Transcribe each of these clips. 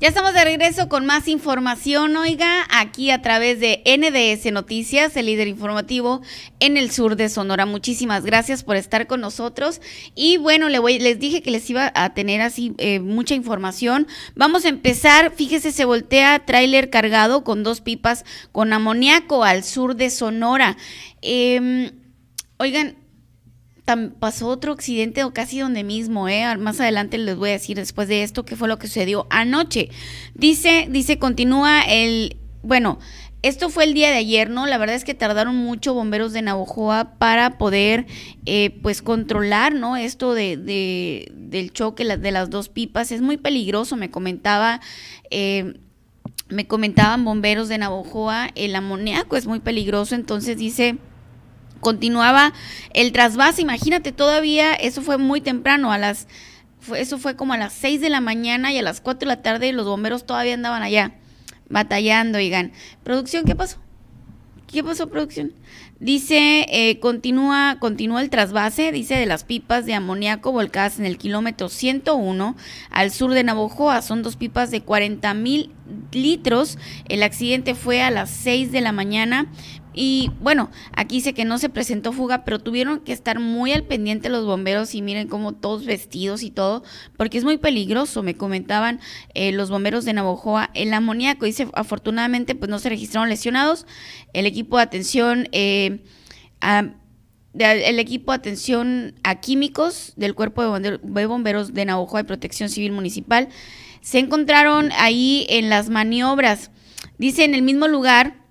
Ya estamos de regreso con más información, oiga, aquí a través de NDS Noticias, el líder informativo en el sur de Sonora. Muchísimas gracias por estar con nosotros. Y bueno, les dije que les iba a tener así eh, mucha información. Vamos a empezar, fíjese, se voltea tráiler cargado con dos pipas con amoníaco al sur de Sonora. Em, oigan, pasó otro accidente o casi donde mismo, ¿eh? Más adelante les voy a decir después de esto qué fue lo que sucedió anoche. Dice, dice, continúa el, bueno, esto fue el día de ayer, ¿no? La verdad es que tardaron mucho bomberos de Navojoa para poder, eh, pues, controlar, ¿no? Esto de, de del choque de las dos pipas. Es muy peligroso, me comentaba, eh, me comentaban bomberos de Navojoa, el amoníaco es muy peligroso, entonces dice continuaba el trasvase, imagínate, todavía eso fue muy temprano, a las eso fue como a las 6 de la mañana y a las 4 de la tarde los bomberos todavía andaban allá batallando, oigan. Producción, ¿qué pasó? ¿Qué pasó, producción? Dice, eh, continúa, continúa el trasvase, dice, de las pipas de amoníaco volcadas en el kilómetro 101 al sur de Navojoa. Son dos pipas de 40 mil litros. El accidente fue a las 6 de la mañana. Y bueno, aquí dice que no se presentó fuga, pero tuvieron que estar muy al pendiente los bomberos y miren cómo todos vestidos y todo, porque es muy peligroso, me comentaban eh, los bomberos de Navojoa. El amoníaco, dice, afortunadamente pues no se registraron lesionados. El equipo de atención... Eh, el equipo de atención a químicos del Cuerpo de Bomberos de Navojoa y Protección Civil Municipal se encontraron ahí en las maniobras. Dice en el mismo lugar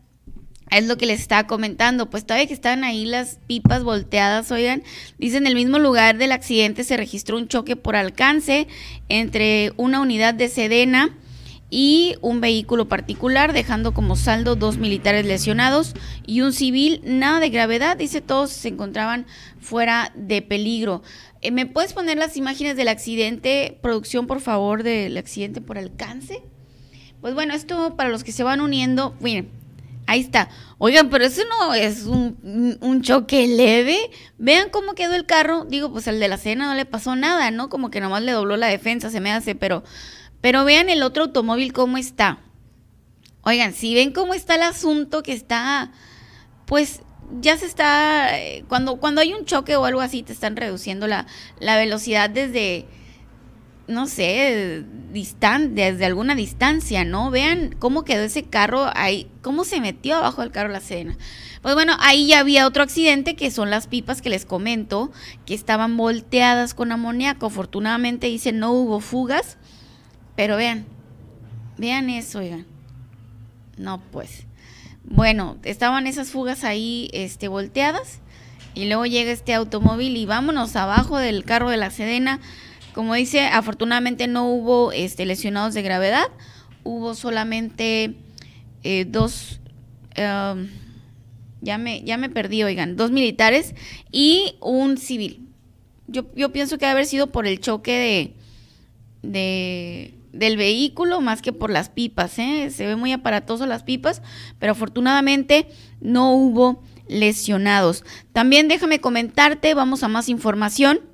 es lo que les estaba comentando, pues todavía que estaban ahí las pipas volteadas, oigan, dice en el mismo lugar del accidente se registró un choque por alcance entre una unidad de Sedena y un vehículo particular, dejando como saldo dos militares lesionados y un civil, nada de gravedad, dice todos se encontraban fuera de peligro. Eh, ¿Me puedes poner las imágenes del accidente, producción, por favor, del accidente por alcance? Pues bueno, esto para los que se van uniendo, miren, Ahí está. Oigan, pero eso no es un, choque leve. Vean cómo quedó el carro. Digo, pues al de la cena no le pasó nada, ¿no? Como que nomás le dobló la defensa, se me hace, pero, pero vean el otro automóvil cómo está. Oigan, si ven cómo está el asunto que está, pues ya se está, eh, cuando, cuando hay un choque o algo así, te están reduciendo la, la velocidad desde no sé, distan desde alguna distancia, ¿no? Vean cómo quedó ese carro ahí, cómo se metió abajo del carro la cena. Pues bueno, ahí ya había otro accidente que son las pipas que les comento, que estaban volteadas con amoníaco. Afortunadamente dice no hubo fugas, pero vean, vean eso, oigan. No, pues. Bueno, estaban esas fugas ahí este, volteadas y luego llega este automóvil y vámonos abajo del carro de la Sedena como dice, afortunadamente no hubo este, lesionados de gravedad, hubo solamente eh, dos, em, ya, me, ya me perdí, oigan, dos militares y un civil. Yo, yo pienso que debe haber sido por el choque de, de, del vehículo más que por las pipas, ¿eh? se ve muy aparatoso las pipas, pero afortunadamente no hubo lesionados. También déjame comentarte, vamos a más información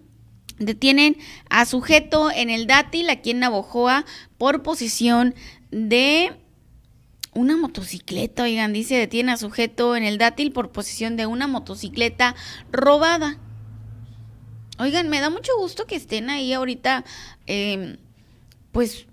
Detienen a sujeto en el dátil aquí en Navojoa por posición de una motocicleta. Oigan, dice, detiene a sujeto en el dátil por posición de una motocicleta robada. Oigan, me da mucho gusto que estén ahí ahorita, eh, pues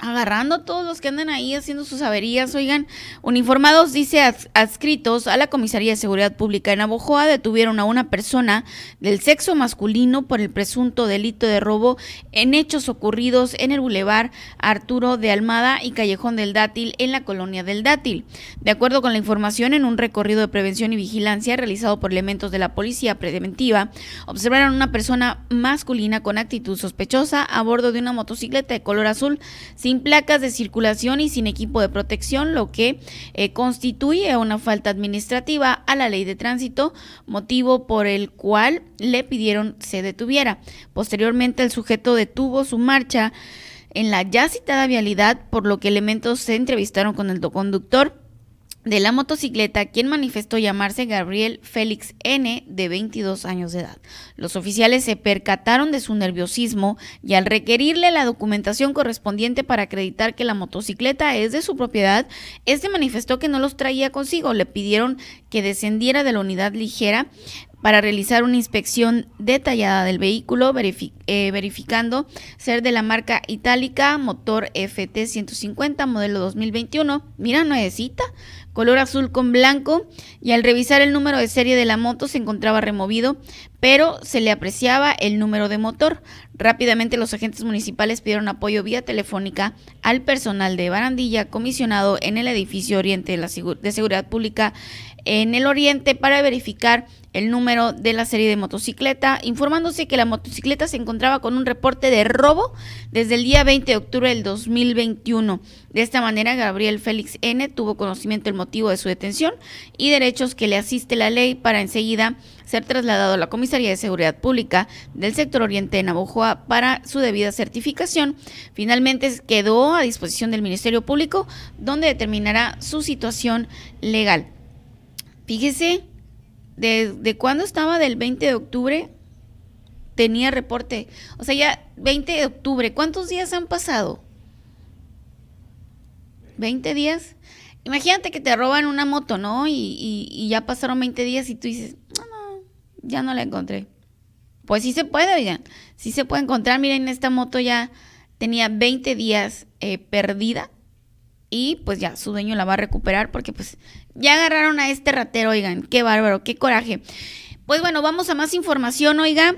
agarrando a todos los que andan ahí haciendo sus averías, oigan, uniformados, dice adscritos a la Comisaría de Seguridad Pública en Abojoa, detuvieron a una persona del sexo masculino por el presunto delito de robo en hechos ocurridos en el bulevar Arturo de Almada y Callejón del Dátil en la colonia del Dátil. De acuerdo con la información, en un recorrido de prevención y vigilancia realizado por elementos de la policía preventiva, observaron una persona masculina con actitud sospechosa a bordo de una motocicleta de color azul, sin placas de circulación y sin equipo de protección, lo que eh, constituye una falta administrativa a la ley de tránsito, motivo por el cual le pidieron se detuviera. Posteriormente el sujeto detuvo su marcha en la ya citada vialidad, por lo que elementos se entrevistaron con el conductor de la motocicleta, quien manifestó llamarse Gabriel Félix N, de 22 años de edad. Los oficiales se percataron de su nerviosismo y al requerirle la documentación correspondiente para acreditar que la motocicleta es de su propiedad, este manifestó que no los traía consigo. Le pidieron que descendiera de la unidad ligera para realizar una inspección detallada del vehículo, eh, verificando ser de la marca itálica, motor FT150, modelo 2021. Mira, nuevecita, color azul con blanco, y al revisar el número de serie de la moto se encontraba removido, pero se le apreciaba el número de motor. Rápidamente los agentes municipales pidieron apoyo vía telefónica al personal de barandilla comisionado en el edificio Oriente de, la de Seguridad Pública en el Oriente para verificar el número de la serie de motocicleta, informándose que la motocicleta se encontraba con un reporte de robo desde el día 20 de octubre del 2021. De esta manera, Gabriel Félix N. tuvo conocimiento del motivo de su detención y derechos que le asiste la ley para enseguida ser trasladado a la Comisaría de Seguridad Pública del sector oriente de Navojoa para su debida certificación. Finalmente quedó a disposición del Ministerio Público, donde determinará su situación legal. Fíjese ¿De, cuándo estaba? Del 20 de octubre. Tenía reporte. O sea, ya 20 de octubre. ¿Cuántos días han pasado? 20 días. Imagínate que te roban una moto, ¿no? Y, ya pasaron 20 días y tú dices, no, no, ya no la encontré. Pues sí se puede, oigan. Sí se puede encontrar. Miren, esta moto ya tenía 20 días eh, perdida y pues ya su dueño la va a recuperar porque pues ya agarraron a este ratero, oigan, qué bárbaro, qué coraje. Pues bueno, vamos a más información, oiga.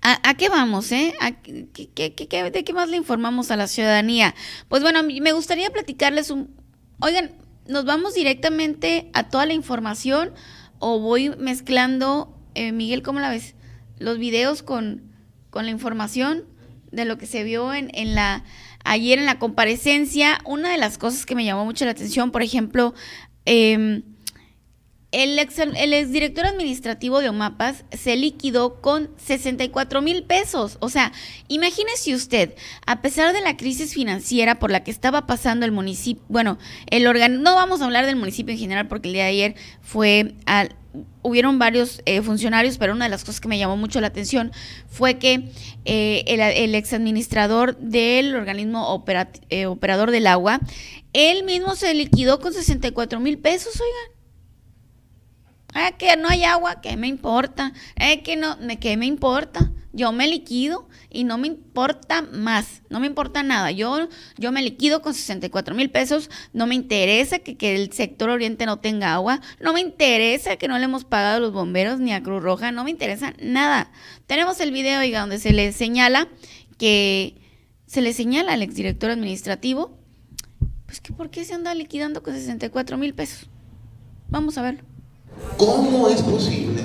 ¿A, qué vamos, eh? ¿De qué más le informamos a la ciudadanía? Pues bueno, me gustaría platicarles un... Oigan, ¿nos vamos directamente a toda la información o voy mezclando, eh, Miguel, ¿cómo la ves? Los videos con, con la información de lo que se vio en, en la ayer en la comparecencia, una de las cosas que me llamó mucho la atención, por ejemplo, eh, el, ex, el exdirector administrativo de OMAPAS se liquidó con 64 mil pesos. O sea, imagínese usted, a pesar de la crisis financiera por la que estaba pasando el municipio, bueno, el no vamos a hablar del municipio en general porque el día de ayer fue al, hubieron varios eh, funcionarios, pero una de las cosas que me llamó mucho la atención fue que eh, el, el ex del organismo eh, operador del agua, él mismo se liquidó con 64 mil pesos, oigan. Es que no hay agua, ¿qué me importa? Es que no, ¿qué me importa? Yo me liquido y no me importa más, no me importa nada. Yo, yo me liquido con 64 mil pesos, no me interesa que, que, el sector oriente no tenga agua, no me interesa que no le hemos pagado a los bomberos ni a Cruz Roja, no me interesa nada. Tenemos el video, oiga, donde se le señala que se le señala al exdirector administrativo, pues que por qué se anda liquidando con 64 mil pesos. Vamos a verlo. ¿Cómo es posible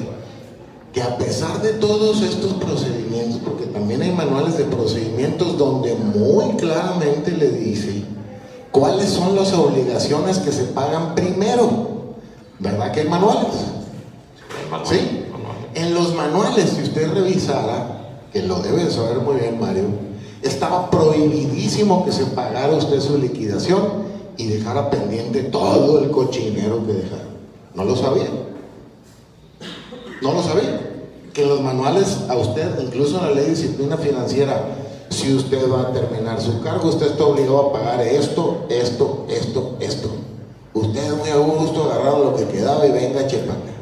que a pesar de todos estos procedimientos, porque también hay manuales de procedimientos donde muy claramente le dice cuáles son las obligaciones que se pagan primero, ¿verdad que hay manuales? Sí. En los manuales, si usted revisara, que lo debe saber muy bien Mario, estaba prohibidísimo que se pagara usted su liquidación y dejara pendiente todo el cochinero que dejara. ¿No lo sabía? ¿No lo sabía? Que los manuales a usted, incluso en la ley de disciplina financiera, si usted va a terminar su cargo, usted está obligado a pagar esto, esto, esto, esto. Usted muy a gusto agarrando lo que quedaba y venga chepanga.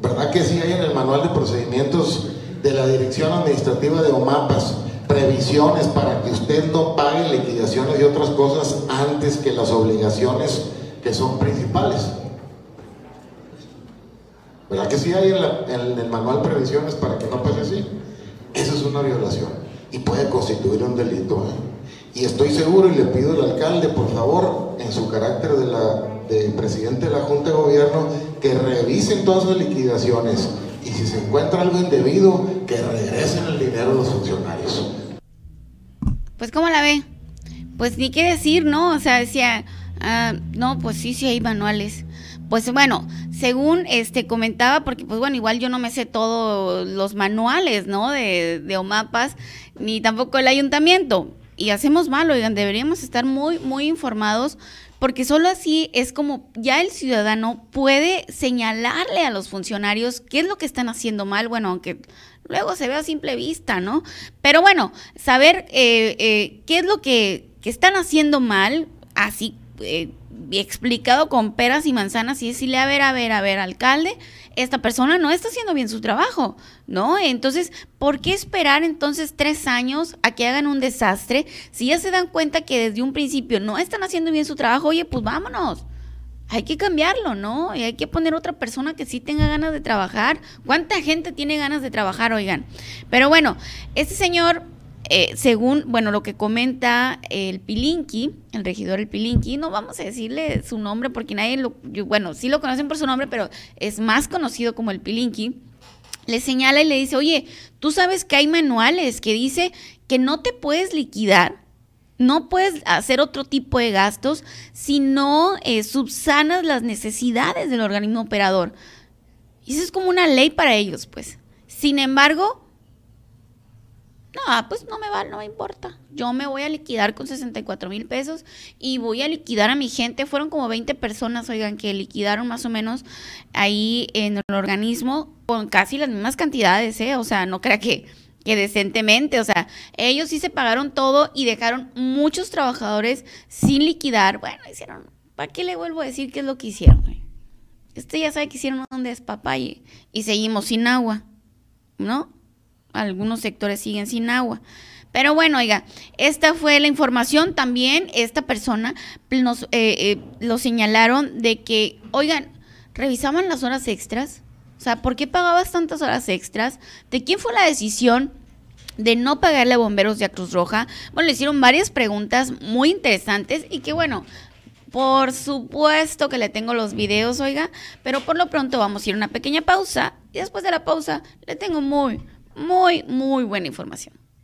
¿Verdad que sí hay en el manual de procedimientos de la Dirección Administrativa de OMAPAS previsiones para que usted no pague liquidaciones y otras cosas antes que las obligaciones que son principales. ¿Verdad que sí hay en, el manual previsiones para que no pase así? Eso es una violación y puede constituir un delito. ¿eh? Y estoy seguro y le pido al alcalde, por favor, en su carácter de, la, de presidente de la Junta de Gobierno, que revisen todas las liquidaciones y si se encuentra algo indebido, que regresen el dinero a los funcionarios. Pues, ¿cómo la ve? Pues ni qué decir, ¿no? O sea, decía Ah, no, pues sí, sí hay manuales. Pues bueno, según este comentaba, porque pues bueno, igual yo no me sé todos los manuales, ¿no? De, de OMAPAS, ni tampoco el ayuntamiento. Y hacemos mal, oigan, deberíamos estar muy, muy informados porque solo así es como ya el ciudadano puede señalarle a los funcionarios qué es lo que están haciendo mal, bueno, aunque luego se ve a simple vista, ¿no? Pero bueno, saber eh, eh, qué es lo que, que, están haciendo mal, así eh, explicado con peras y manzanas y decirle, a ver, a ver, a ver, alcalde, esta persona no está haciendo bien su trabajo, ¿no? Entonces, ¿por qué esperar entonces tres años a que hagan un desastre? Si ya se dan cuenta que desde un principio no están haciendo bien su trabajo, oye, pues vámonos. Hay que cambiarlo, ¿no? Y hay que poner otra persona que sí tenga ganas de trabajar. ¿Cuánta gente tiene ganas de trabajar, oigan? Pero bueno, este señor eh, según, bueno, lo que comenta el Pilinki, el regidor el Pilinki, no vamos a decirle su nombre porque nadie lo, bueno, sí lo conocen por su nombre, pero es más conocido como el Pilinki, le señala y le dice, oye, tú sabes que hay manuales que dice que no te puedes liquidar, no puedes hacer otro tipo de gastos si no eh, subsanas las necesidades del organismo operador. Y eso es como una ley para ellos, pues. Sin embargo, no, ah, pues no me va, no me importa. Yo me voy a liquidar con 64 mil pesos y voy a liquidar a mi gente. Fueron como 20 personas, oigan, que liquidaron más o menos ahí en el organismo con casi las mismas cantidades, ¿eh? O sea, no crea que, que decentemente, o sea, ellos sí se pagaron todo y dejaron muchos trabajadores sin liquidar. Bueno, hicieron, ¿para qué le vuelvo a decir qué es lo que hicieron? Este ya sabe que hicieron un despapalle y seguimos sin agua, ¿no? Algunos sectores siguen sin agua. Pero bueno, oiga, esta fue la información. También esta persona nos eh, eh, lo señalaron de que, oigan, revisaban las horas extras. O sea, ¿por qué pagabas tantas horas extras? ¿De quién fue la decisión de no pagarle a bomberos de Cruz Roja? Bueno, le hicieron varias preguntas muy interesantes y que bueno, por supuesto que le tengo los videos, oiga, pero por lo pronto vamos a ir a una pequeña pausa y después de la pausa le tengo muy, muy, muy buena información.